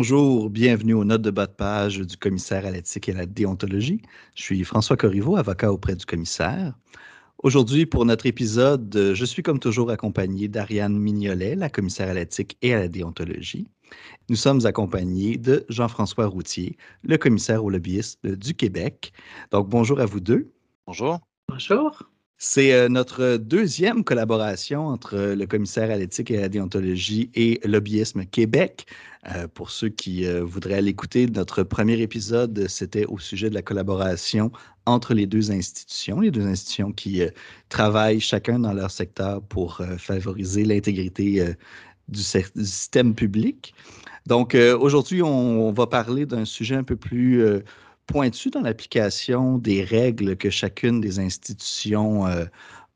Bonjour, bienvenue aux notes de bas de page du commissaire à l'éthique et à la déontologie. Je suis François Corriveau, avocat auprès du commissaire. Aujourd'hui, pour notre épisode, je suis comme toujours accompagné d'Ariane Mignolet, la commissaire à l'éthique et à la déontologie. Nous sommes accompagnés de Jean-François Routier, le commissaire au lobbyisme du Québec. Donc, bonjour à vous deux. Bonjour. Bonjour. C'est euh, notre deuxième collaboration entre le commissaire à l'éthique et à la déontologie et Lobbyisme Québec. Euh, pour ceux qui euh, voudraient l'écouter, notre premier épisode, c'était au sujet de la collaboration entre les deux institutions, les deux institutions qui travaillent chacun dans leur secteur pour favoriser l'intégrité du, système public. Donc aujourd'hui, on, va parler d'un sujet un peu plus pointu dans l'application des règles que chacune des institutions euh,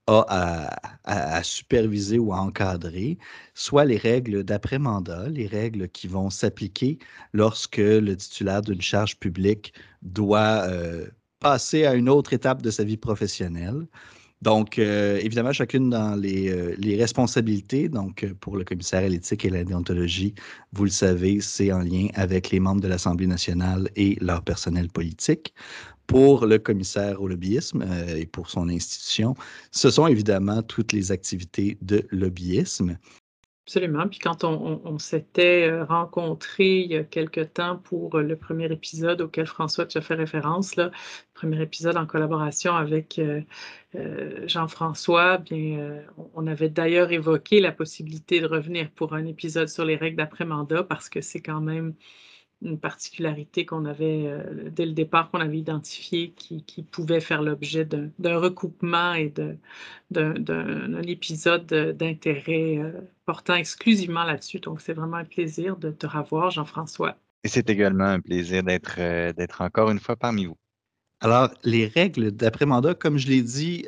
a à, superviser ou à encadrer, soit les règles d'après-mandat, les règles qui vont s'appliquer lorsque le titulaire d'une charge publique doit euh, passer à une autre étape de sa vie professionnelle. Donc, euh, évidemment, chacune dans les, euh, responsabilités. Donc, euh, pour le commissaire à l'éthique et la déontologie, vous le savez, c'est en lien avec les membres de l'Assemblée nationale et leur personnel politique. Pour le commissaire au lobbyisme et pour son institution, ce sont évidemment toutes les activités de lobbyisme. Absolument. Puis quand on, s'était euh, rencontrés il y a quelque temps pour euh, le premier épisode auquel François tu as fait référence, là, premier épisode en collaboration avec euh, Jean-François, bien, on avait d'ailleurs évoqué la possibilité de revenir pour un épisode sur les règles d'après-mandat parce que c'est quand même une particularité qu'on avait, euh, dès le départ, qu'on avait identifiée, qui, pouvait faire l'objet d'un recoupement et d'un épisode d'intérêt euh, portant exclusivement là-dessus. Donc, c'est vraiment un plaisir de te revoir, Jean-François. Et c'est également un plaisir d'être euh, d'être encore une fois parmi vous. Alors, les règles d'après-mandat, comme je l'ai dit,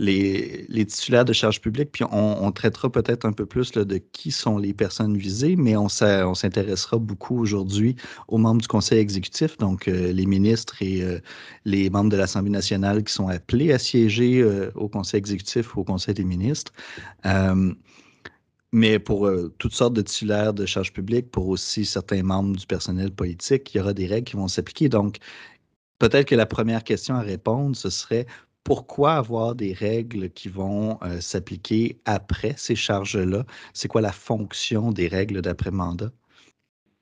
les, titulaires de charges publiques, puis on, traitera peut-être un peu plus de qui sont les personnes visées, mais on, s'intéressera beaucoup aujourd'hui aux membres du Conseil exécutif, donc euh, les ministres et euh, les membres de l'Assemblée nationale qui sont appelés à siéger euh, au Conseil exécutif ou au Conseil des ministres. mais pour toutes sortes de titulaires de charges publiques, pour aussi certains membres du personnel politique, il y aura des règles qui vont s'appliquer. Donc, peut-être que la première question à répondre, ce serait pourquoi avoir des règles qui vont euh, s'appliquer après ces charges-là? C'est quoi la fonction des règles d'après-mandat?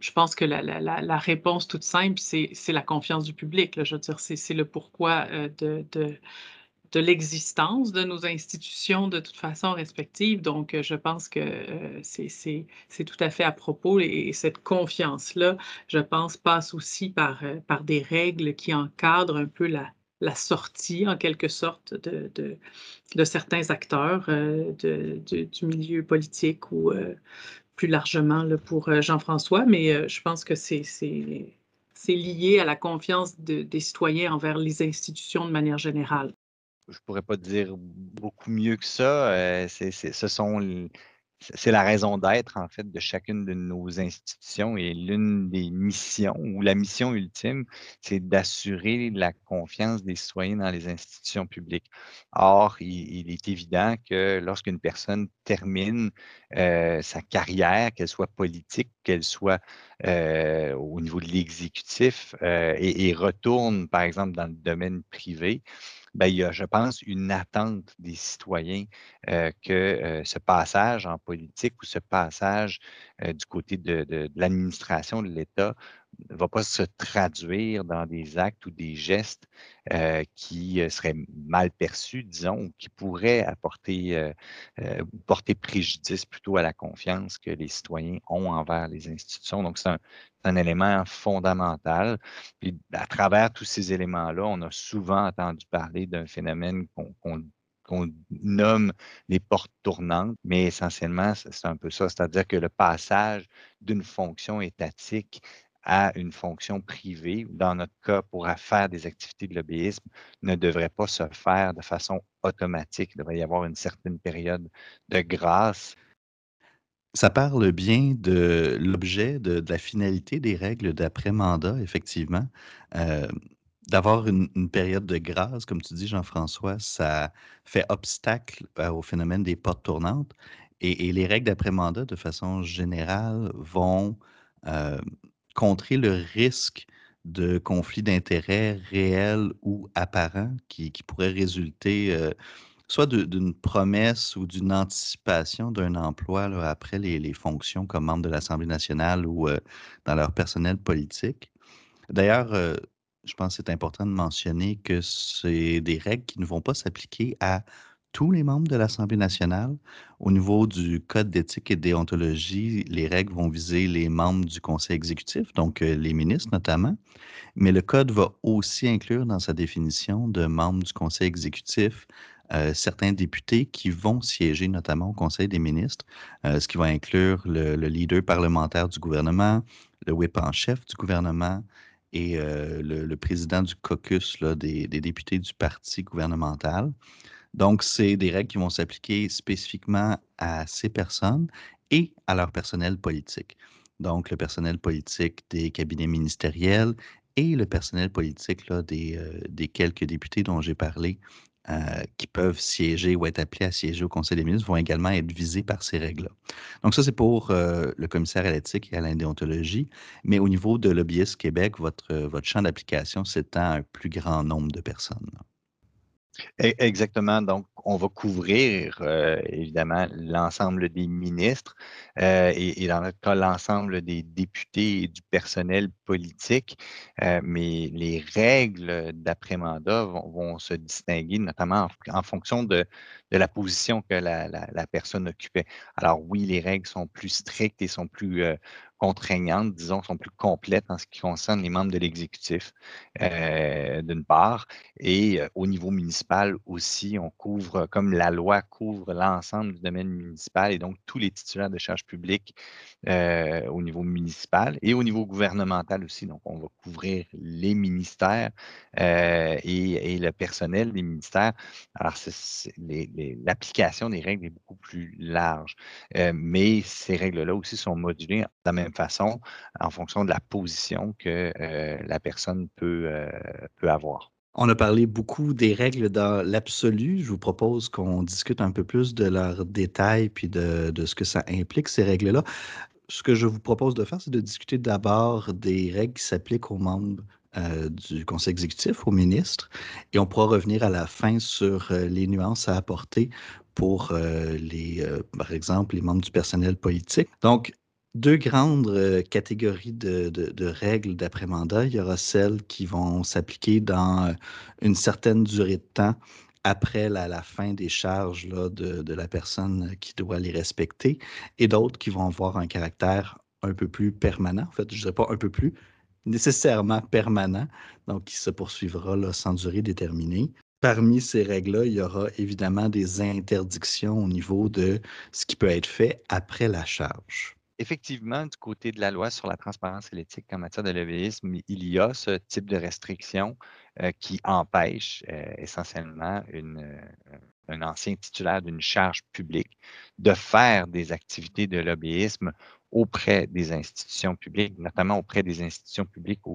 Je pense que la, réponse toute simple, c'est la confiance du public. Je veux dire, c'est le pourquoi euh, de, l'existence de nos institutions de toute façon respectives. Donc, euh, je pense que c'est tout à fait à propos et, cette confiance-là, je pense, passe aussi par des règles qui encadrent un peu la, la sortie, en quelque sorte, de, de, certains acteurs euh, du milieu politique ou euh, plus largement pour euh, Jean-François, mais je pense que c'est lié à la confiance des citoyens envers les institutions de manière générale. Je ne pourrais pas dire beaucoup mieux que ça. ce sont c'est la raison d'être, en fait, de chacune de nos institutions et l'une des missions ou la mission ultime, c'est d'assurer la confiance des citoyens dans les institutions publiques. Or, il, est évident que lorsqu'une personne termine euh, sa carrière, qu'elle soit politique, qu'elle soit euh, au niveau de l'exécutif euh, et, et, retourne, par exemple, dans le domaine privé, ben, il y a, je pense, une attente des citoyens euh, que euh, ce passage en politique ou ce passage euh, du côté de l'administration de l'État va pas se traduire dans des actes ou des gestes euh, qui euh, seraient mal perçus, disons, ou qui pourraient apporter euh, porter préjudice plutôt à la confiance que les citoyens ont envers les institutions. Donc, c'est un, élément fondamental. Puis, à travers tous ces éléments-là, on a souvent entendu parler d'un phénomène qu'on nomme les portes tournantes, mais essentiellement, c'est un peu ça, c'est-à-dire que le passage d'une fonction étatique à une fonction privée, ou dans notre cas, pour faire des activités de lobbyisme, ne devrait pas se faire de façon automatique. Il devrait y avoir une certaine période de grâce. Ça parle bien de l'objet, de, la finalité des règles d'après-mandat, effectivement. Euh, d'avoir une, période de grâce, comme tu dis, Jean-François, ça fait obstacle euh, au phénomène des portes tournantes. Et, et les règles d'après-mandat, de façon générale, vont contrer le risque de conflit d'intérêts réels ou apparents qui, qui pourrait résulter soit d'une promesse ou d'une anticipation d'un emploi après les, fonctions comme membre de l'Assemblée nationale ou dans leur personnel politique. D'ailleurs, je pense que c'est important de mentionner que c'est des règles qui ne vont pas s'appliquer à tous les membres de l'Assemblée nationale. Au niveau du Code d'éthique et de déontologie, les règles vont viser les membres du Conseil exécutif, donc les ministres notamment. Mais le Code va aussi inclure dans sa définition de membres du Conseil exécutif certains députés qui vont siéger notamment au Conseil des ministres, ce qui va inclure le, leader parlementaire du gouvernement, le whip en chef du gouvernement, et le, président du caucus des, députés du parti gouvernemental. Donc, c'est des règles qui vont s'appliquer spécifiquement à ces personnes et à leur personnel politique. Donc, le personnel politique des cabinets ministériels et le personnel politique des, des quelques députés dont j'ai parlé euh, qui peuvent siéger ou être appelés à siéger au Conseil des ministres vont également être visés par ces règles-là. Donc ça, c'est pour euh, le commissaire à l'éthique et à l'indéontologie. Mais au niveau de Lobbyist Québec, votre, champ d'application s'étend à un plus grand nombre de personnes. Exactement. Donc, on va couvrir euh, évidemment l'ensemble des ministres euh, et, dans notre cas, l'ensemble des députés et du personnel politique. Euh, mais les règles d'après-mandat vont, se distinguer notamment en, fonction de, la position que la, la, personne occupait. Alors oui, les règles sont plus strictes et sont plus contraignantes, disons, sont plus complètes en ce qui concerne les membres de l'exécutif, euh, d'une part, et euh, au niveau municipal aussi, on couvre, comme la loi couvre l'ensemble du domaine municipal et donc tous les titulaires de charges publiques euh, au niveau municipal et au niveau gouvernemental aussi. Donc, on va couvrir les ministères et, le personnel des ministères. Alors, l'application des règles est beaucoup plus large, mais ces règles-là aussi sont modulées de la même façon en fonction de la position que euh, la personne peut, euh, peut avoir. On a parlé beaucoup des règles dans l'absolu. Je vous propose qu'on discute un peu plus de leurs détails puis de, de ce que ça implique, ces règles-là. Ce que je vous propose de faire, c'est de discuter d'abord des règles qui s'appliquent aux membres euh, du Conseil exécutif, aux ministres, et on pourra revenir à la fin sur les nuances à apporter pour les, par exemple, les membres du personnel politique. Donc, deux grandes catégories de, règles d'après-mandat. Il y aura celles qui vont s'appliquer dans une certaine durée de temps après la, fin des charges de, la personne qui doit les respecter, et d'autres qui vont avoir un caractère un peu plus permanent. En fait, je ne dirais pas un peu plus, nécessairement permanent, donc qui se poursuivra sans durée déterminée. Parmi ces règles-là, il y aura évidemment des interdictions au niveau de ce qui peut être fait après la charge effectivement, du côté de la loi sur la transparence et l'éthique en matière de lobbyisme, il y a ce type de restriction euh, qui empêche euh, essentiellement euh, un ancien titulaire d'une charge publique de faire des activités de lobbyisme auprès des institutions publiques, notamment auprès des institutions publiques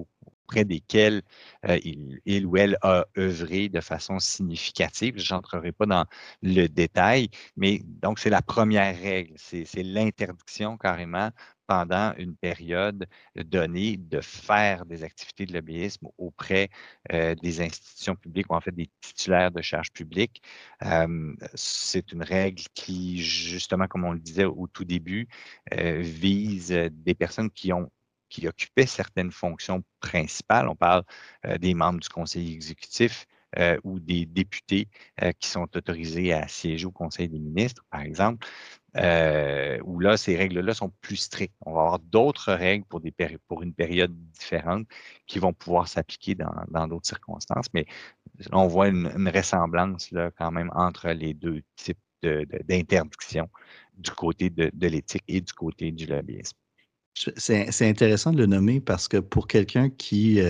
auprès desquelles euh, il, ou elle a œuvré de façon significative. Je n'entrerai pas dans le détail, mais donc c'est la première règle, c'est l'interdiction carrément pendant une période donnée de faire des activités de lobbyisme auprès euh, des institutions publiques ou en fait des titulaires de charges publiques. c'est une règle qui, justement, comme on le disait au tout début, euh, vise des personnes qui ont qui occupaient certaines fonctions principales. On parle euh, des membres du conseil exécutif, euh, ou des députés euh, qui sont autorisés à siéger au Conseil des ministres, par exemple, où là, ces règles-là sont plus strictes. On va avoir d'autres règles pour, une période différente qui vont pouvoir s'appliquer dans d'autres circonstances, mais on voit une, ressemblance quand même entre les deux types d'interdiction du côté de, de l'éthique et du côté du lobbyisme. C'est intéressant de le nommer parce que pour quelqu'un qui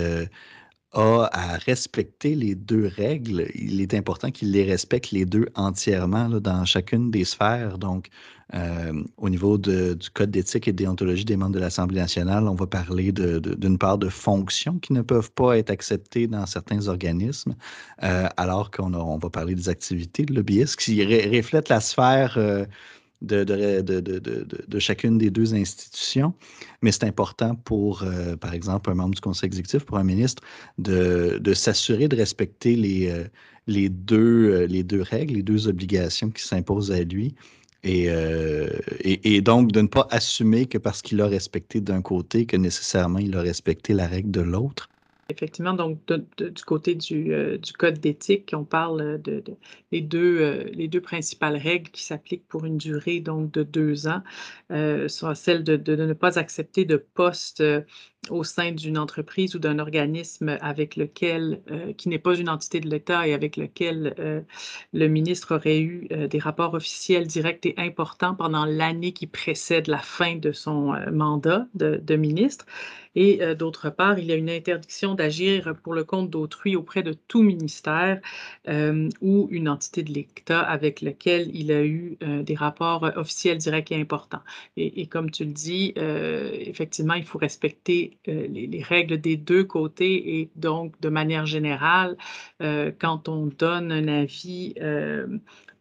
a à respecter les deux règles, il est important qu'il les respecte les deux entièrement dans chacune des sphères. Donc, euh, au niveau du Code d'éthique et de déontologie des membres de l'Assemblée nationale, on va parler d'une part de fonctions qui ne peuvent pas être acceptées dans certains organismes, euh, alors qu'on on va parler des activités de lobbyistes qui reflètent la sphère. De, chacune des deux institutions, mais c'est important pour, euh, par exemple, un membre du conseil exécutif, pour un ministre, de, s'assurer de respecter les, euh, euh, les deux règles, les deux obligations qui s'imposent à lui. Et, et, donc de ne pas assumer que parce qu'il a respecté d'un côté, que nécessairement il a respecté la règle de l'autre. Effectivement, donc du côté du, euh, du code d'éthique, on parle de, les, deux, euh, deux principales règles qui s'appliquent pour une durée donc de deux ans, euh, sont celles de, de, ne pas accepter de poste au sein d'une entreprise ou d'un organisme avec lequel, euh, qui n'est pas une entité de l'État et avec lequel euh, le ministre aurait eu euh, des rapports officiels directs et importants pendant l'année qui précède la fin de son mandat de, de, ministre. Et d'autre part, il y a une interdiction d'agir pour le compte d'autrui auprès de tout ministère ou une entité de l'État avec lequel il a eu des rapports officiels directs et importants. Et, comme tu le dis, effectivement, il faut respecter euh, les, règles des deux côtés et donc, de manière générale, euh, quand on donne un avis euh,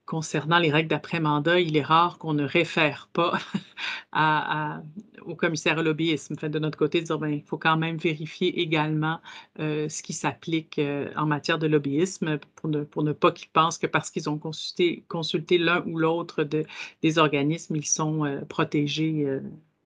concernant les règles d'après-mandat, il est rare qu'on ne réfère pas au commissaire au lobbyisme. de notre côté, dire, ben, il faut quand même vérifier également ce qui s'applique en matière de lobbyisme pour ne, pas qu'ils pensent que parce qu'ils ont consulté, l'un ou l'autre de, des organismes, ils sont protégés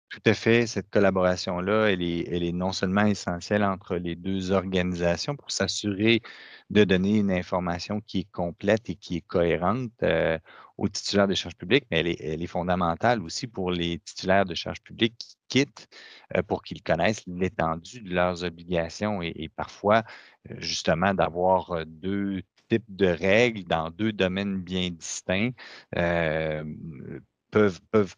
tout à fait. Cette collaboration-là, elle est, elle est non seulement essentielle entre les deux organisations pour s'assurer de donner une information qui est complète et qui est cohérente euh, aux titulaires de charges publiques, mais elle est, elle est, fondamentale aussi pour les titulaires de charges publiques qui quittent euh, pour qu'ils connaissent l'étendue de leurs obligations et, et parfois, euh, justement, d'avoir deux types de règles dans deux domaines bien distincts peuvent, peuvent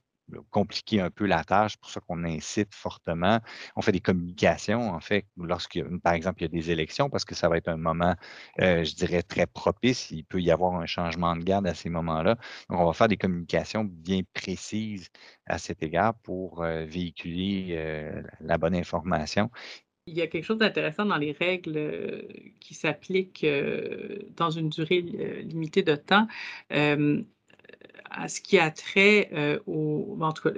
compliquer un peu la tâche, pour ça qu'on incite fortement. On fait des communications, en fait, lorsque, par exemple, il y a des élections, parce que ça va être un moment, euh, je dirais, très propice. Il peut y avoir un changement de garde à ces moments-là. Donc, on va faire des communications bien précises à cet égard pour euh, véhiculer euh, la bonne information. Il y a quelque chose d'intéressant dans les règles qui s'appliquent dans une durée limitée de temps à ce qui a trait euh, aux, en tout cas,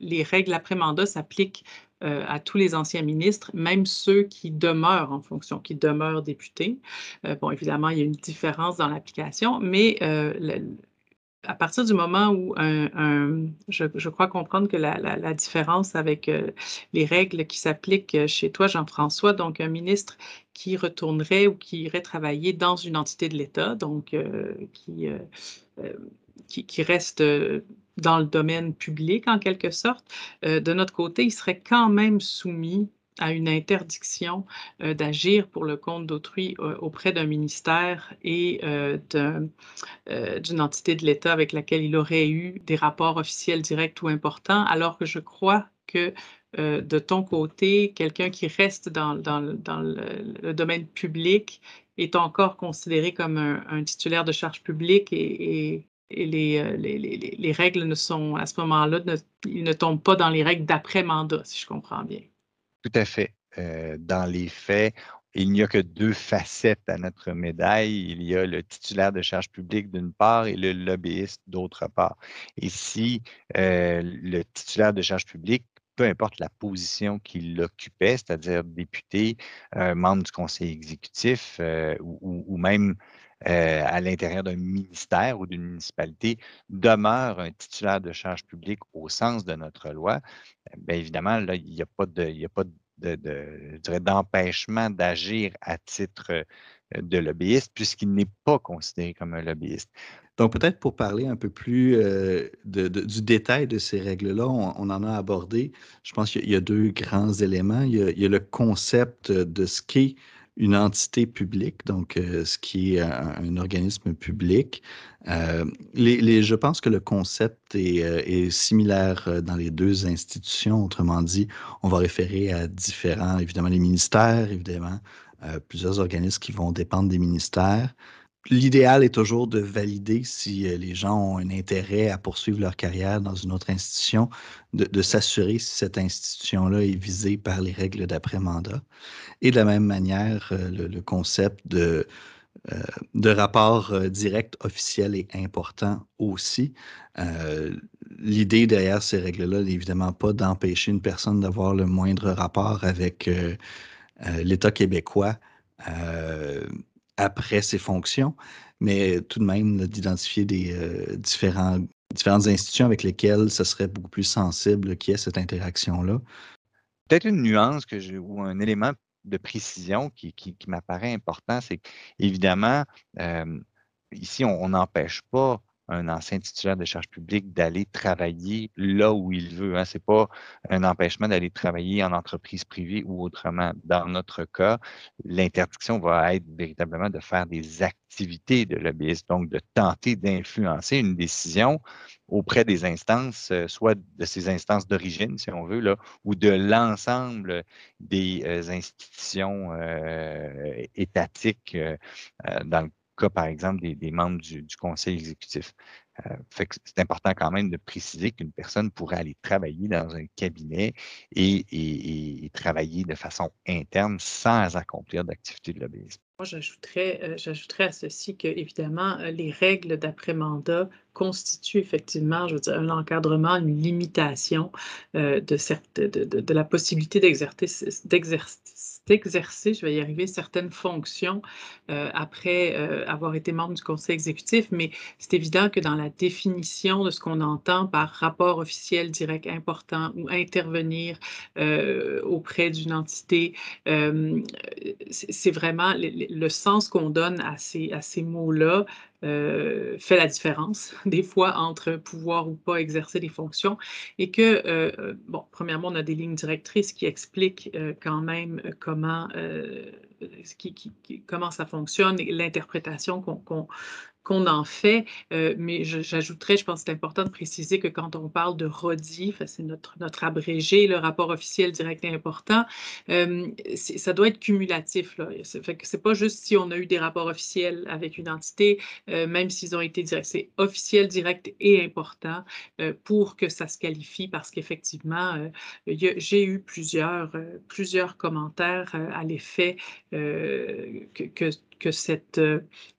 les règles après-mandat s'appliquent euh, à tous les anciens ministres, même ceux qui demeurent en fonction, qui demeurent députés. Euh, bon, évidemment, il y a une différence dans l'application, mais à partir du moment où un, je, crois comprendre que la, différence avec les règles qui s'appliquent chez toi, Jean-François, donc un ministre qui retournerait ou qui irait travailler dans une entité de l'État, donc qui qui, reste euh, dans le domaine public en quelque sorte, euh, de notre côté, il serait quand même soumis à une interdiction euh, d'agir pour le compte d'autrui auprès d'un ministère et d'une entité de l'État avec laquelle il aurait eu des rapports officiels directs ou importants, alors que je crois que de ton côté, quelqu'un qui reste dans, le, domaine public est encore considéré comme un, titulaire de charge publique et euh, les, les, les, règles ne sont, à ce moment-là, ne, ils ne tombent pas dans les règles d'après-mandat, si je comprends bien. Tout à fait. Euh, dans les faits, il n'y a que deux facettes à notre médaille. Il y a le titulaire de charge publique d'une part et le lobbyiste d'autre part. Et si euh, le titulaire de charge publique peu importe la position qu'il occupait, c'est-à-dire député, membre du conseil exécutif ou, même euh, à l'intérieur d'un ministère ou d'une municipalité demeure un titulaire de charge publique au sens de notre loi, bien évidemment, là, il n'y a pas de, a pas de, d'empêchement d'agir à titre euh, de lobbyiste puisqu'il n'est pas considéré comme un lobbyiste. Donc, peut-être pour parler un peu plus euh, du détail de ces règles-là, on, en a abordé, je pense qu'il y a deux grands éléments. Il y a, il y a le concept de ce qu'est une entité publique, donc euh, ce qui est un, organisme public. Euh, les, je pense que le concept est, euh, est, similaire dans les deux institutions. Autrement dit, on va référer à différents, évidemment, les ministères, évidemment, plusieurs organismes qui vont dépendre des ministères, L'idéal est toujours de valider si euh, les gens ont un intérêt à poursuivre leur carrière dans une autre institution, de, s'assurer si cette institution-là est visée par les règles d'après-mandat. Et de la même manière, euh, le, concept de, euh, de rapport direct officiel est important aussi. l'idée derrière ces règles-là n'est évidemment pas d'empêcher une personne d'avoir le moindre rapport avec l'État québécois après ses fonctions, mais tout de même d'identifier des différents, différentes institutions avec lesquelles ce serait beaucoup plus sensible qu'il y ait cette interaction-là. Peut-être une nuance que ou un élément de précision qui, qui, m'apparaît important, c'est qu'évidemment, ici, on n'empêche pas un ancien titulaire de charge publique d'aller travailler là où il veut. Hein. Ce n'est pas un empêchement d'aller travailler en entreprise privée ou autrement. Dans notre cas, l'interdiction va être véritablement de faire des activités de lobbyiste, donc de tenter d'influencer une décision auprès des instances, euh, soit de ces instances d'origine, si on veut, là, ou de l'ensemble des euh, institutions euh, étatiques dans le cas, par exemple, des, membres du, conseil exécutif. Euh, c'est important quand même de préciser qu'une personne pourrait aller travailler dans un cabinet et, travailler de façon interne sans accomplir d'activités de lobbyisme. Moi, j'ajouterais, euh, j'ajouterais à ceci que, évidemment, euh, les règles d'après-mandat constituent effectivement, je veux dire, un encadrement, une limitation de, la possibilité d'exercer d'exercer, je vais y arriver, certaines fonctions euh, après euh, avoir été membre du conseil exécutif, mais c'est évident que dans la définition de ce qu'on entend par rapport officiel direct important ou intervenir euh, auprès d'une entité, c'est vraiment le, le sens qu'on donne à ces, à ces mots-là euh, fait la différence, des fois, entre pouvoir ou pas exercer des fonctions. Et que, euh, euh, bon, premièrement, on a des lignes directrices qui expliquent quand même comment, comment ça fonctionne et l'interprétation qu'on qu'on en fait, euh, mais j'ajouterais, je, pense que c'est important de préciser que quand on parle de RODI, c'est notre, notre abrégé, le rapport officiel direct et important, euh, ça doit être cumulatif. Là. Fait que c'est pas juste si on a eu des rapports officiels avec une entité, euh, même s'ils ont été directs, c'est officiel, direct et important pour que ça se qualifie parce qu'effectivement, j'ai eu plusieurs, plusieurs commentaires à l'effet que, que, que, cette,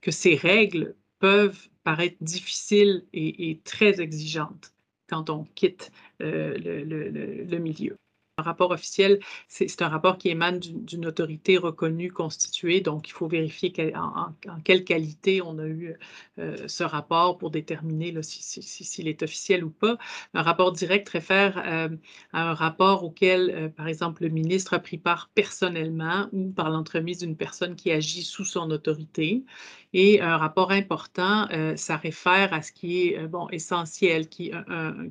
que ces règles peuvent paraître difficiles et, très exigeantes quand on quitte euh, le, milieu. Un rapport officiel, c'est un rapport qui émane d'une autorité reconnue, constituée, donc il faut vérifier en, quelle qualité on a eu euh, ce rapport pour déterminer s'il est officiel ou pas. Un rapport direct réfère euh, à un rapport auquel, euh, par exemple, le ministre a pris part personnellement ou par l'entremise d'une personne qui agit sous son autorité. Et un rapport important, ça réfère à ce qui est bon, essentiel, qui,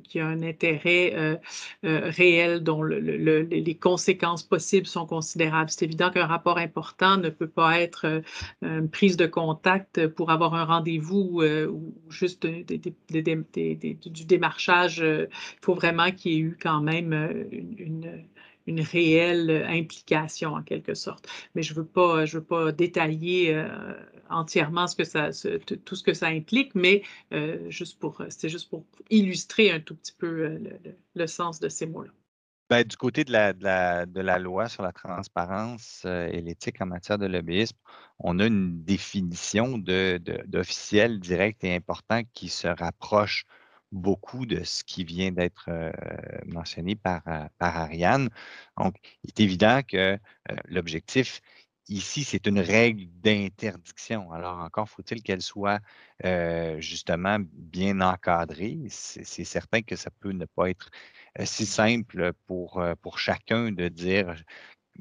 qui a un intérêt réel dont le les conséquences possibles sont considérables. C'est évident qu'un rapport important ne peut pas être euh, une prise de contact pour avoir un rendez-vous euh, ou juste du démarchage. Il faut vraiment qu'il y ait eu quand même euh, une, réelle implication en quelque sorte. Mais je ne veux, pas, veux pas détailler entièrement tout ce que ça implique, mais pour, c'est juste pour illustrer un tout petit peu le sens de ces mots-là. Ben, du côté de la, loi sur la transparence euh, et l'éthique en matière de lobbyisme, on a une définition d'officiel direct et important qui se rapproche beaucoup de ce qui vient d'être euh, mentionné par, euh, par Ariane. Donc, il est évident que l'objectif ici, c'est une règle d'interdiction. Alors, encore faut-il qu'elle soit justement bien encadrée. C'est certain que ça peut ne pas être euh, si simple pour, euh, pour chacun de dire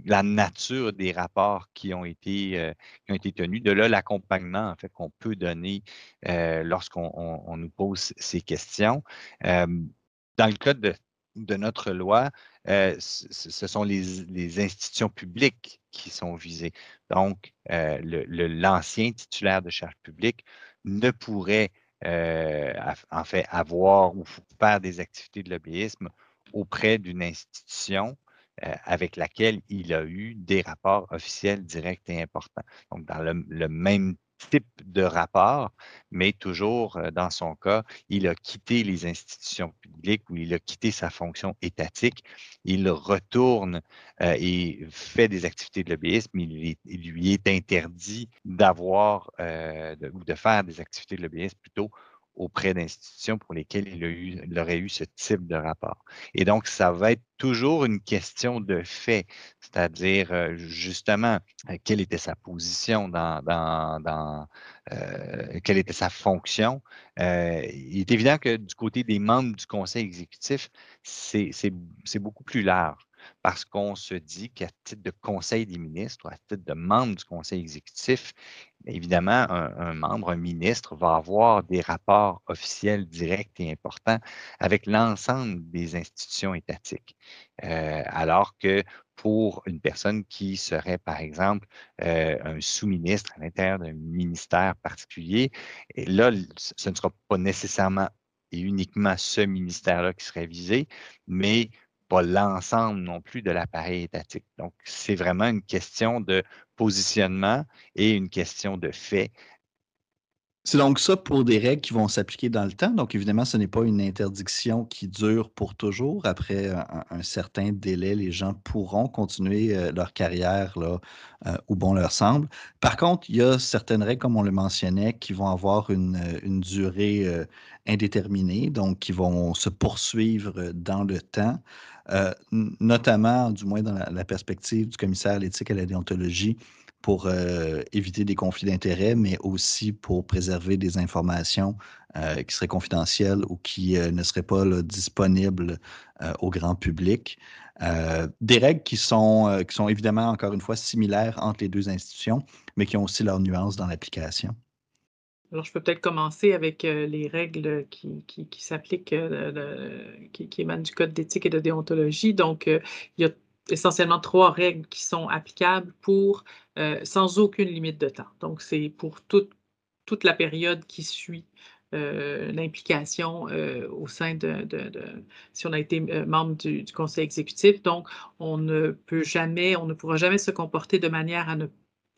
la nature des rapports qui ont été, euh, qui ont été tenus. De là, l'accompagnement en fait qu'on peut donner lorsqu'on nous pose ces questions. dans le cas de notre loi, ce sont les, institutions publiques qui sont visées. Donc, l'ancien titulaire de charge publique ne pourrait en fait avoir ou faire des activités de lobbyisme auprès d'une institution euh, avec laquelle il a eu des rapports officiels directs et importants. Donc, dans le, même type de rapport, mais toujours euh, dans son cas, il a quitté les institutions publiques ou il a quitté sa fonction étatique. Il retourne euh, et fait des activités de lobbyisme. Il, lui est interdit d'avoir ou de faire des activités de lobbyisme plutôt auprès d'institutions pour lesquelles il, aurait eu ce type de rapport. Et donc, ça va être toujours une question de fait, c'est-à-dire euh, justement euh, quelle était sa position dans, dans, euh, quelle était sa fonction. il est évident que du côté des membres du conseil exécutif, c'est beaucoup plus large parce qu'on se dit qu'à titre de conseil des ministres ou à titre de membre du conseil exécutif, évidemment, un, membre, un ministre va avoir des rapports officiels directs et importants avec l'ensemble des institutions étatiques. Euh, alors que pour une personne qui serait, par exemple, euh, un sous-ministre à l'intérieur d'un ministère particulier, là, ce ne sera pas nécessairement et uniquement ce ministère-là qui serait visé, mais pas l'ensemble non plus de l'appareil étatique. Donc, c'est vraiment une question de positionnement et une question de fait. C'est donc ça pour des règles qui vont s'appliquer dans le temps. Donc, évidemment, ce n'est pas une interdiction qui dure pour toujours. Après un, certain délai, les gens pourront continuer euh, leur carrière là, euh, où bon leur semble. Par contre, il y a certaines règles, comme on le mentionnait, qui vont avoir une, durée euh, indéterminée, donc qui vont se poursuivre dans le temps. Euh, notamment, du moins dans la, perspective du commissaire à l'éthique et à la déontologie, pour euh, éviter des conflits d'intérêts, mais aussi pour préserver des informations euh, qui seraient confidentielles ou qui ne seraient pas disponibles au grand public. des règles qui sont, qui sont évidemment, encore une fois, similaires entre les deux institutions, mais qui ont aussi leurs nuances dans l'application. Alors, je peux peut-être commencer avec euh, les règles qui, s'appliquent, euh, qui, émanent du Code d'éthique et de déontologie. Donc, euh, il y a essentiellement trois règles qui sont applicables pour sans aucune limite de temps. Donc, c'est pour toute, toute la période qui suit l'implication au sein de, si on a été membre du, du, conseil exécutif. Donc, on ne peut jamais, on ne pourra jamais se comporter de manière à ne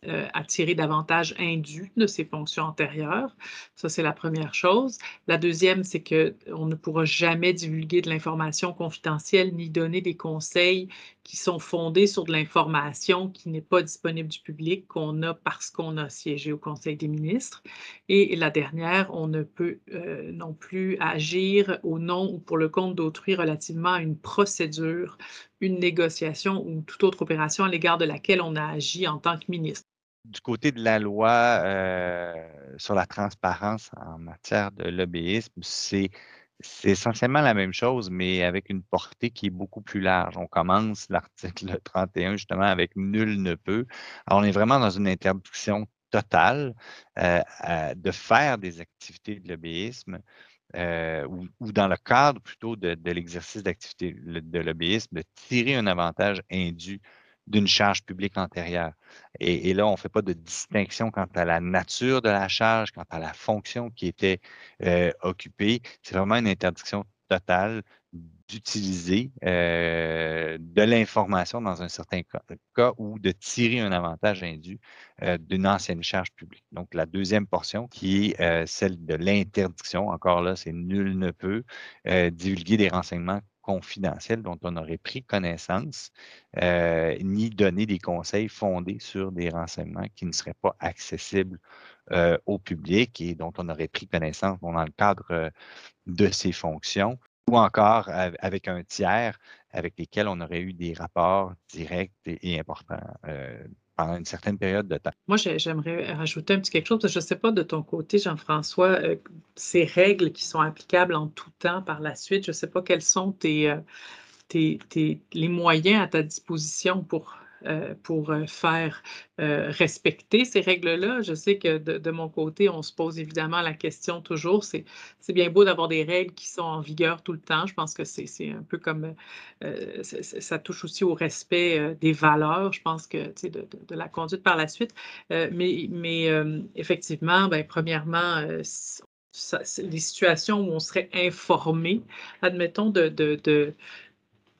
euh, attirer davantage indus de ses fonctions antérieures. Ça, c'est la première chose. La deuxième, c'est qu'on ne pourra jamais divulguer de l'information confidentielle ni donner des conseils qui sont fondés sur de l'information qui n'est pas disponible du public, qu'on a parce qu'on a siégé au Conseil des ministres. Et la dernière, on ne peut euh, non plus agir au nom ou pour le compte d'autrui relativement à une procédure, une négociation ou toute autre opération à l'égard de laquelle on a agi en tant que ministre du côté de la loi euh, sur la transparence en matière de lobbyisme, c'est essentiellement la même chose, mais avec une portée qui est beaucoup plus large. On commence l'article 31 justement avec nul ne peut. Alors, on est vraiment dans une interdiction totale euh, de faire des activités de lobbyisme euh, ou, dans le cadre plutôt de, de l'exercice d'activité de lobbyisme, de tirer un avantage indu d'une charge publique antérieure. Et, là, on ne fait pas de distinction quant à la nature de la charge, quant à la fonction qui était euh, occupée. C'est vraiment une interdiction totale d'utiliser euh, de l'information dans un certain cas, ou de tirer un avantage indu euh, d'une ancienne charge publique. Donc, la deuxième portion qui est celle de l'interdiction, encore là, c'est nul ne peut divulguer des renseignements confidentiels dont on aurait pris connaissance, euh, ni donner des conseils fondés sur des renseignements qui ne seraient pas accessibles euh, au public et dont on aurait pris connaissance dans le cadre euh, de ses fonctions, ou encore avec un tiers avec lesquels on aurait eu des rapports directs et, importants pendant une certaine période de temps. Moi, j'aimerais rajouter un petit quelque chose. Je ne sais pas de ton côté, Jean-François, euh, ces règles qui sont applicables en tout temps par la suite, je ne sais pas quels sont tes, euh, les moyens à ta disposition pour euh, pour euh, faire euh, respecter ces règles-là. Je sais que de, mon côté, on se pose évidemment la question toujours, c'est bien beau d'avoir des règles qui sont en vigueur tout le temps. Je pense que c'est un peu comme, ça touche aussi au respect des valeurs, je pense que, de, la conduite par la suite. mais effectivement, ben, premièrement, les situations où on serait informé, admettons, de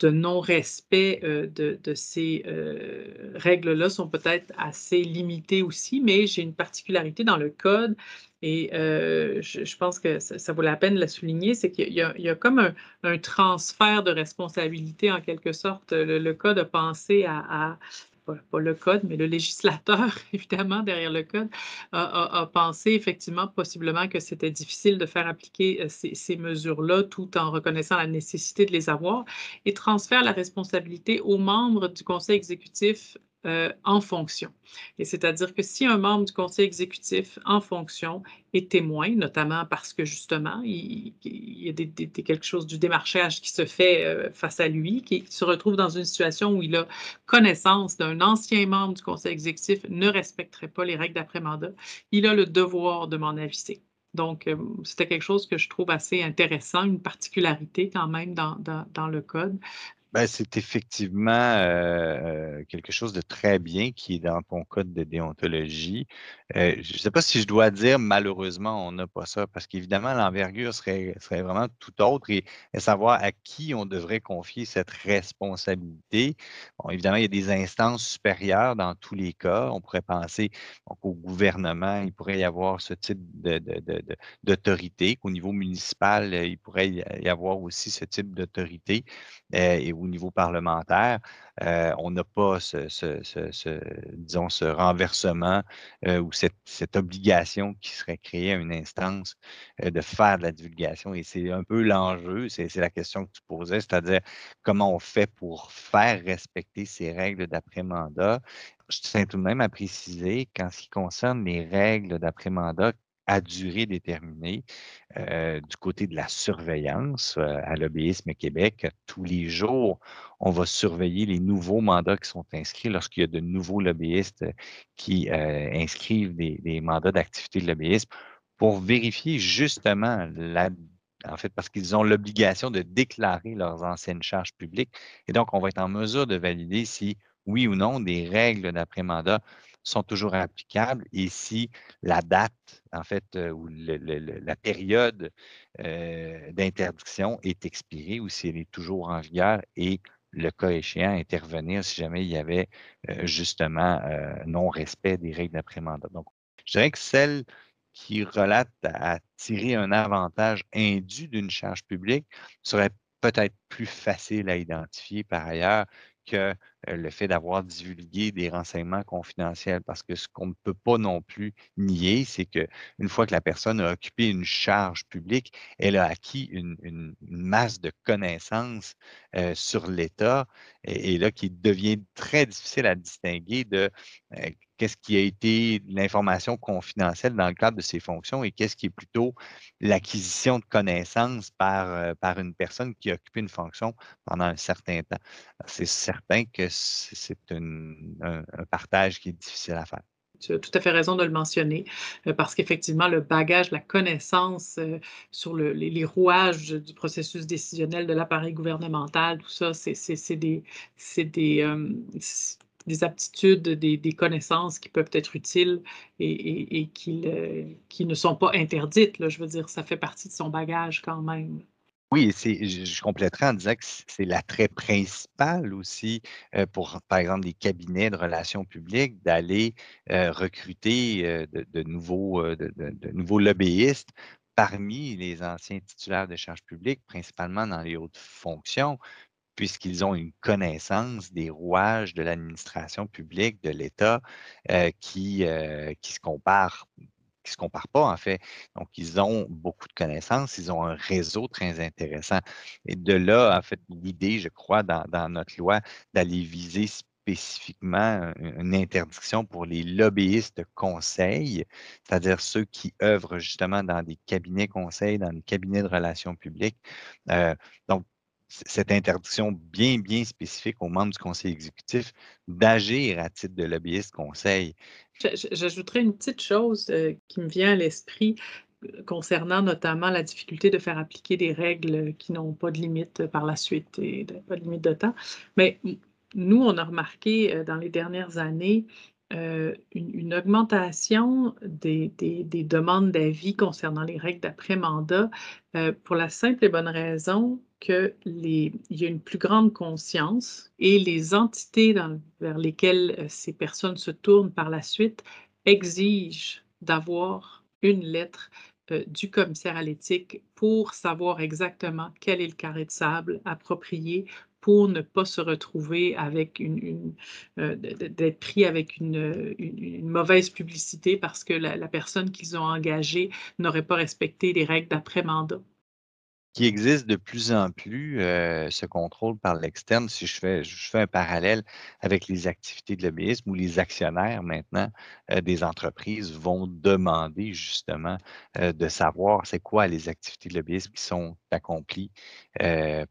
non-respect euh, de, ces euh, règles-là sont peut-être assez limitées aussi, mais j'ai une particularité dans le code et euh, je, pense que ça, vaut la peine de la souligner, c'est qu'il y, a comme un, transfert de responsabilité en quelque sorte. Le, code a pensé à, pas, le code, mais le législateur, évidemment, derrière le code, a, pensé effectivement possiblement que c'était difficile de faire appliquer euh, ces, ces mesures-là tout en reconnaissant la nécessité de les avoir et transfère la responsabilité aux membres du conseil exécutif euh, en fonction. Et c'est-à-dire que si un membre du conseil exécutif en fonction est témoin, notamment parce que justement, il, y a quelque chose du démarchage qui se fait euh, face à lui, qui se retrouve dans une situation où il a connaissance d'un ancien membre du conseil exécutif ne respecterait pas les règles d'après-mandat, il a le devoir de m'en aviser. Donc, euh, c'était quelque chose que je trouve assez intéressant, une particularité quand même dans le code. Ben, c'est effectivement euh, quelque chose de très bien qui est dans ton code de déontologie. Euh, je ne sais pas si je dois dire malheureusement on n'a pas ça, parce qu'évidemment, l'envergure serait, serait vraiment tout autre et, savoir à qui on devrait confier cette responsabilité. Bon, évidemment, il y a des instances supérieures dans tous les cas. On pourrait penser au gouvernement, il pourrait y avoir ce type d'autorité, qu'au niveau municipal, il pourrait y avoir aussi ce type d'autorité. Euh, et niveau parlementaire, euh, on n'a pas ce, disons, ce renversement euh, ou cette, obligation qui serait créée à une instance de faire de la divulgation. Et c'est un peu l'enjeu, c'est la question que tu posais, c'est-à-dire comment on fait pour faire respecter ces règles d'après-mandat. Je tiens tout de même à préciser qu'en ce qui concerne les règles d'après-mandat, à durée déterminée. Euh, du côté de la surveillance euh, à l'obéisme Québec, tous les jours, on va surveiller les nouveaux mandats qui sont inscrits lorsqu'il y a de nouveaux lobbyistes qui euh, inscrivent des, mandats d'activité de lobbyisme pour vérifier justement la en fait, parce qu'ils ont l'obligation de déclarer leurs anciennes charges publiques. Et donc, on va être en mesure de valider si, oui ou non, des règles d'après-mandat sont toujours applicables et si la date, en fait, euh, ou la période euh, d'interdiction est expirée ou si elle est toujours en vigueur et le cas échéant intervenir si jamais il y avait euh, justement non-respect des règles d'après-mandat. Donc, je dirais que celle qui relate à tirer un avantage indu d'une charge publique serait peut-être plus facile à identifier par ailleurs que le fait d'avoir divulgué des renseignements confidentiels. Parce que ce qu'on ne peut pas non plus nier, c'est qu'une fois que la personne a occupé une charge publique, elle a acquis une, masse de connaissances sur l'État et, là qui devient très difficile à distinguer de qu'est-ce qui a été l'information confidentielle dans le cadre de ses fonctions et qu'est-ce qui est plutôt l'acquisition de connaissances par, par une personne qui a occupé une fonction pendant un certain temps. C'est certain que c'est un, partage qui est difficile à faire. Tu as tout à fait raison de le mentionner, euh, parce qu'effectivement, le bagage, la connaissance euh, sur les, rouages du processus décisionnel de l'appareil gouvernemental, tout ça, c'est des, euh, des, aptitudes, des, connaissances qui peuvent être utiles et, qui, qui, ne sont pas interdites. Là, je veux dire, ça fait partie de son bagage quand même. Oui, je, compléterai en disant que c'est l'attrait principal aussi pour, par exemple, des cabinets de relations publiques d'aller recruter de, nouveaux, de, nouveaux lobbyistes parmi les anciens titulaires de charges publiques, principalement dans les hautes fonctions, puisqu'ils ont une connaissance des rouages de l'administration publique, de l'État, qui, qui se comparent qui ne se comparent pas, en fait. Donc, ils ont beaucoup de connaissances, ils ont un réseau très intéressant. Et de là, en fait, l'idée, je crois, dans, notre loi, d'aller viser spécifiquement une interdiction pour les lobbyistes conseils, c'est-à-dire ceux qui œuvrent justement dans des cabinets conseils, dans des cabinets de relations publiques. Euh, donc, cette interdiction bien, bien spécifique aux membres du conseil exécutif d'agir à titre de lobbyiste conseil. J'ajouterais une petite chose euh, qui me vient à l'esprit euh, concernant notamment la difficulté de faire appliquer des règles qui n'ont pas de limite par la suite et pas de limite de temps. Mais nous, on a remarqué euh, dans les dernières années une, augmentation des, demandes d'avis concernant les règles d'après-mandat pour la simple et bonne raison qu'il y a une plus grande conscience et les entités vers lesquelles euh, ces personnes se tournent par la suite exigent d'avoir une lettre euh, du commissaire à l'éthique pour savoir exactement quel est le carré de sable approprié pour ne pas se retrouver avec une, euh, d'être pris avec une, mauvaise publicité parce que la, la personne qu'ils ont engagée n'aurait pas respecté les règles d'après-mandat qui existe de plus en plus, euh, ce contrôle par l'externe, si je fais, je fais un parallèle avec les activités de lobbyisme où les actionnaires maintenant euh, des entreprises vont demander justement euh, de savoir c'est quoi les activités de lobbyisme qui sont accomplies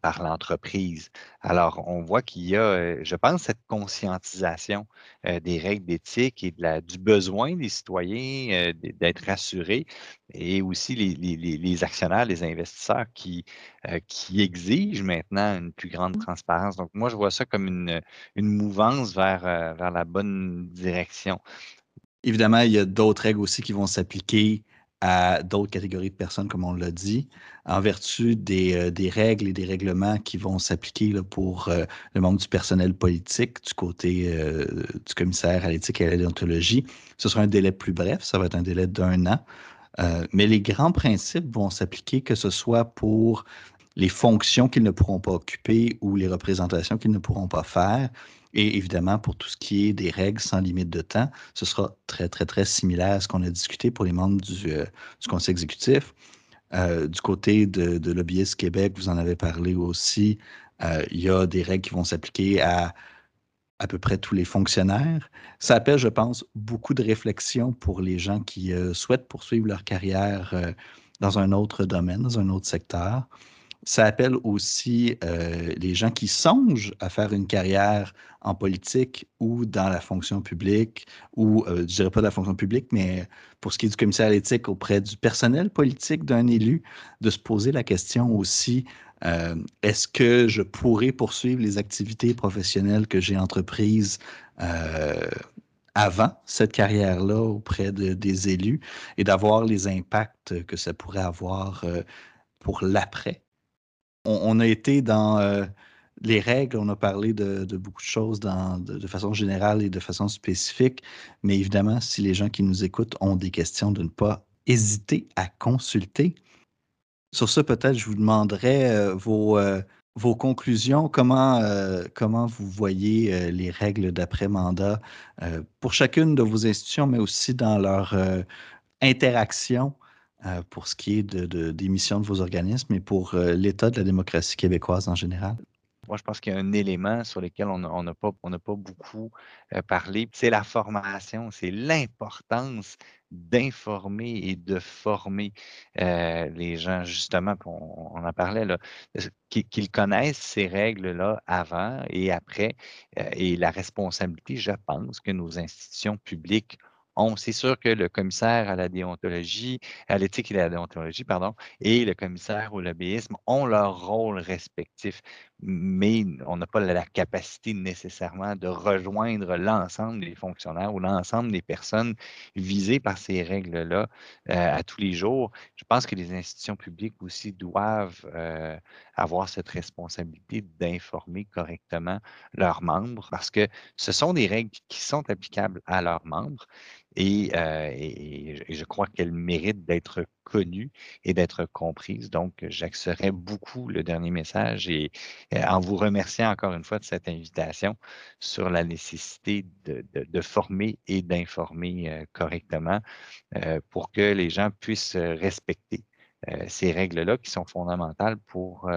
par l'entreprise. Alors, on voit qu'il y a, je pense, cette conscientisation des règles d'éthique et de la, du besoin des citoyens d'être rassurés et aussi les, les, les actionnaires, les investisseurs qui euh, qui, exige maintenant une plus grande mmh. transparence. Donc, moi, je vois ça comme une, une mouvance vers, euh, vers la bonne direction. Évidemment, il y a d'autres règles aussi qui vont s'appliquer à d'autres catégories de personnes, comme on l'a dit, en vertu des, euh, règles et des règlements qui vont s'appliquer pour le membre du personnel politique du côté du commissaire à l'éthique et à la déontologie. Ce sera un délai plus bref, ça va être un délai d'un an. Euh, mais les grands principes vont s'appliquer que ce soit pour les fonctions qu'ils ne pourront pas occuper ou les représentations qu'ils ne pourront pas faire. Et évidemment, pour tout ce qui est des règles sans limite de temps, ce sera très, très, très similaire à ce qu'on a discuté pour les membres du, euh, Conseil exécutif. Euh, du côté de, de Lobbyist Québec, vous en avez parlé aussi, il y a des règles qui vont s'appliquer à à peu près tous les fonctionnaires. Ça appelle, je pense, beaucoup de réflexion pour les gens qui euh, souhaitent poursuivre leur carrière euh, dans un autre domaine, dans un autre secteur. Ça appelle aussi euh, les gens qui songent à faire une carrière en politique ou dans la fonction publique, ou je ne dirais pas de la fonction publique, mais pour ce qui est du commissaire à l'éthique auprès du personnel politique d'un élu, de se poser la question aussi euh, est-ce que je pourrais poursuivre les activités professionnelles que j'ai entreprises euh, avant cette carrière-là auprès des élus et d'avoir les impacts que ça pourrait avoir euh, pour l'après? On, a été dans les règles, on a parlé de, beaucoup de choses de, façon générale et de façon spécifique, mais évidemment, si les gens qui nous écoutent ont des questions, de ne pas hésiter à consulter sur ce, peut-être, je vous demanderai euh, vos, euh, vos conclusions. Comment, euh, comment vous voyez les règles d'après-mandat pour chacune de vos institutions, mais aussi dans leur interaction pour ce qui est de, des missions de vos organismes et pour l'état de la démocratie québécoise en général? Moi, je pense qu'il y a un élément sur lequel on n'a pas, beaucoup parlé, c'est la formation, c'est l'importance d'informer et de former les gens, justement, on, on en parlait, qu'ils connaissent ces règles-là avant et après, et la responsabilité, je pense, que nos institutions publiques c'est sûr que le commissaire à la déontologie, à l'éthique et à la déontologie, pardon, et le commissaire au lobbyisme ont leur rôle respectif, mais on n'a pas la capacité nécessairement de rejoindre l'ensemble des fonctionnaires ou l'ensemble des personnes visées par ces règles-là euh, à tous les jours. Je pense que les institutions publiques aussi doivent euh, avoir cette responsabilité d'informer correctement leurs membres parce que ce sont des règles qui sont applicables à leurs membres euh, et, je crois qu'elle mérite d'être connue et d'être comprise. Donc, j'axerai beaucoup le dernier message et euh, en vous remerciant encore une fois de cette invitation sur la nécessité de, former et d'informer euh, correctement pour que les gens puissent respecter ces règles-là qui sont fondamentales pour,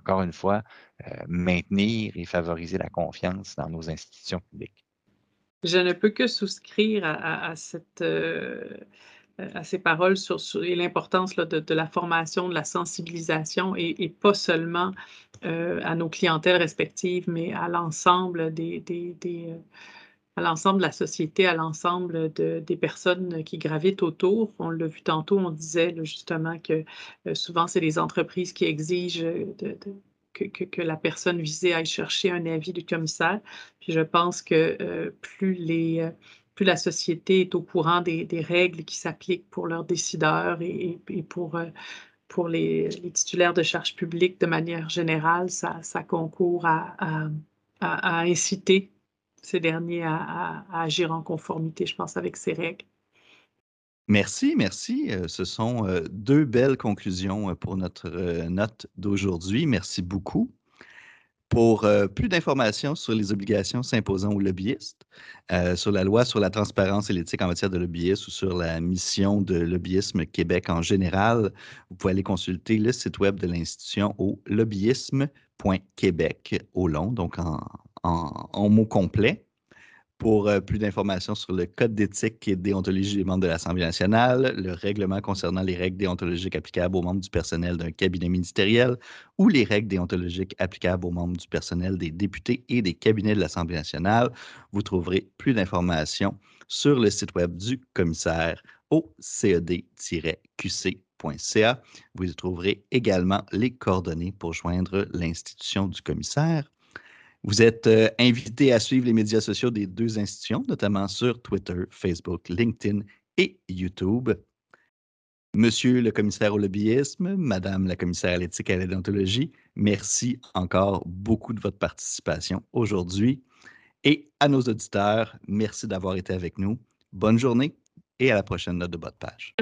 encore une fois, maintenir et favoriser la confiance dans nos institutions publiques. Je ne peux que souscrire à, euh, ces paroles sur, l'importance de, la formation, de la sensibilisation et, pas seulement euh, à nos clientèles respectives, mais à l'ensemble des, euh, à l'ensemble de la société, à l'ensemble des personnes qui gravitent autour. On l'a vu tantôt, on disait justement que souvent, c'est les entreprises qui exigent de, que, la personne visée aille chercher un avis du commissaire. Puis je pense que euh, euh, plus la société est au courant des, règles qui s'appliquent pour leurs décideurs et, pour, euh, les, titulaires de charges publiques de manière générale, ça, concourt à, inciter ces derniers à, agir en conformité, je pense, avec ces règles. Merci, merci. Euh, ce sont euh, deux belles conclusions euh, pour notre note d'aujourd'hui. Merci beaucoup. Pour plus d'informations sur les obligations s'imposant aux lobbyistes, sur la loi sur la transparence et l'éthique en matière de lobbyisme ou sur la mission de lobbyisme Québec en général, vous pouvez aller consulter le site web de l'institution au lobbyisme.québec au long, donc en, en mots complets. Pour euh, plus d'informations sur le code d'éthique et déontologie des membres de l'Assemblée nationale, le règlement concernant les règles déontologiques applicables aux membres du personnel d'un cabinet ministériel ou les règles déontologiques applicables aux membres du personnel des députés et des cabinets de l'Assemblée nationale, vous trouverez plus d'informations sur le site web du commissaire au ced-qc.ca. Vous y trouverez également les coordonnées pour joindre l'institution du commissaire. Vous êtes euh, invité à suivre les médias sociaux des deux institutions, notamment sur Twitter, Facebook, LinkedIn et YouTube. Monsieur le commissaire au lobbyisme, Madame la commissaire à l'éthique et à la déontologie, merci encore beaucoup de votre participation aujourd'hui. Et à nos auditeurs, merci d'avoir été avec nous. Bonne journée et à la prochaine note de bas de page.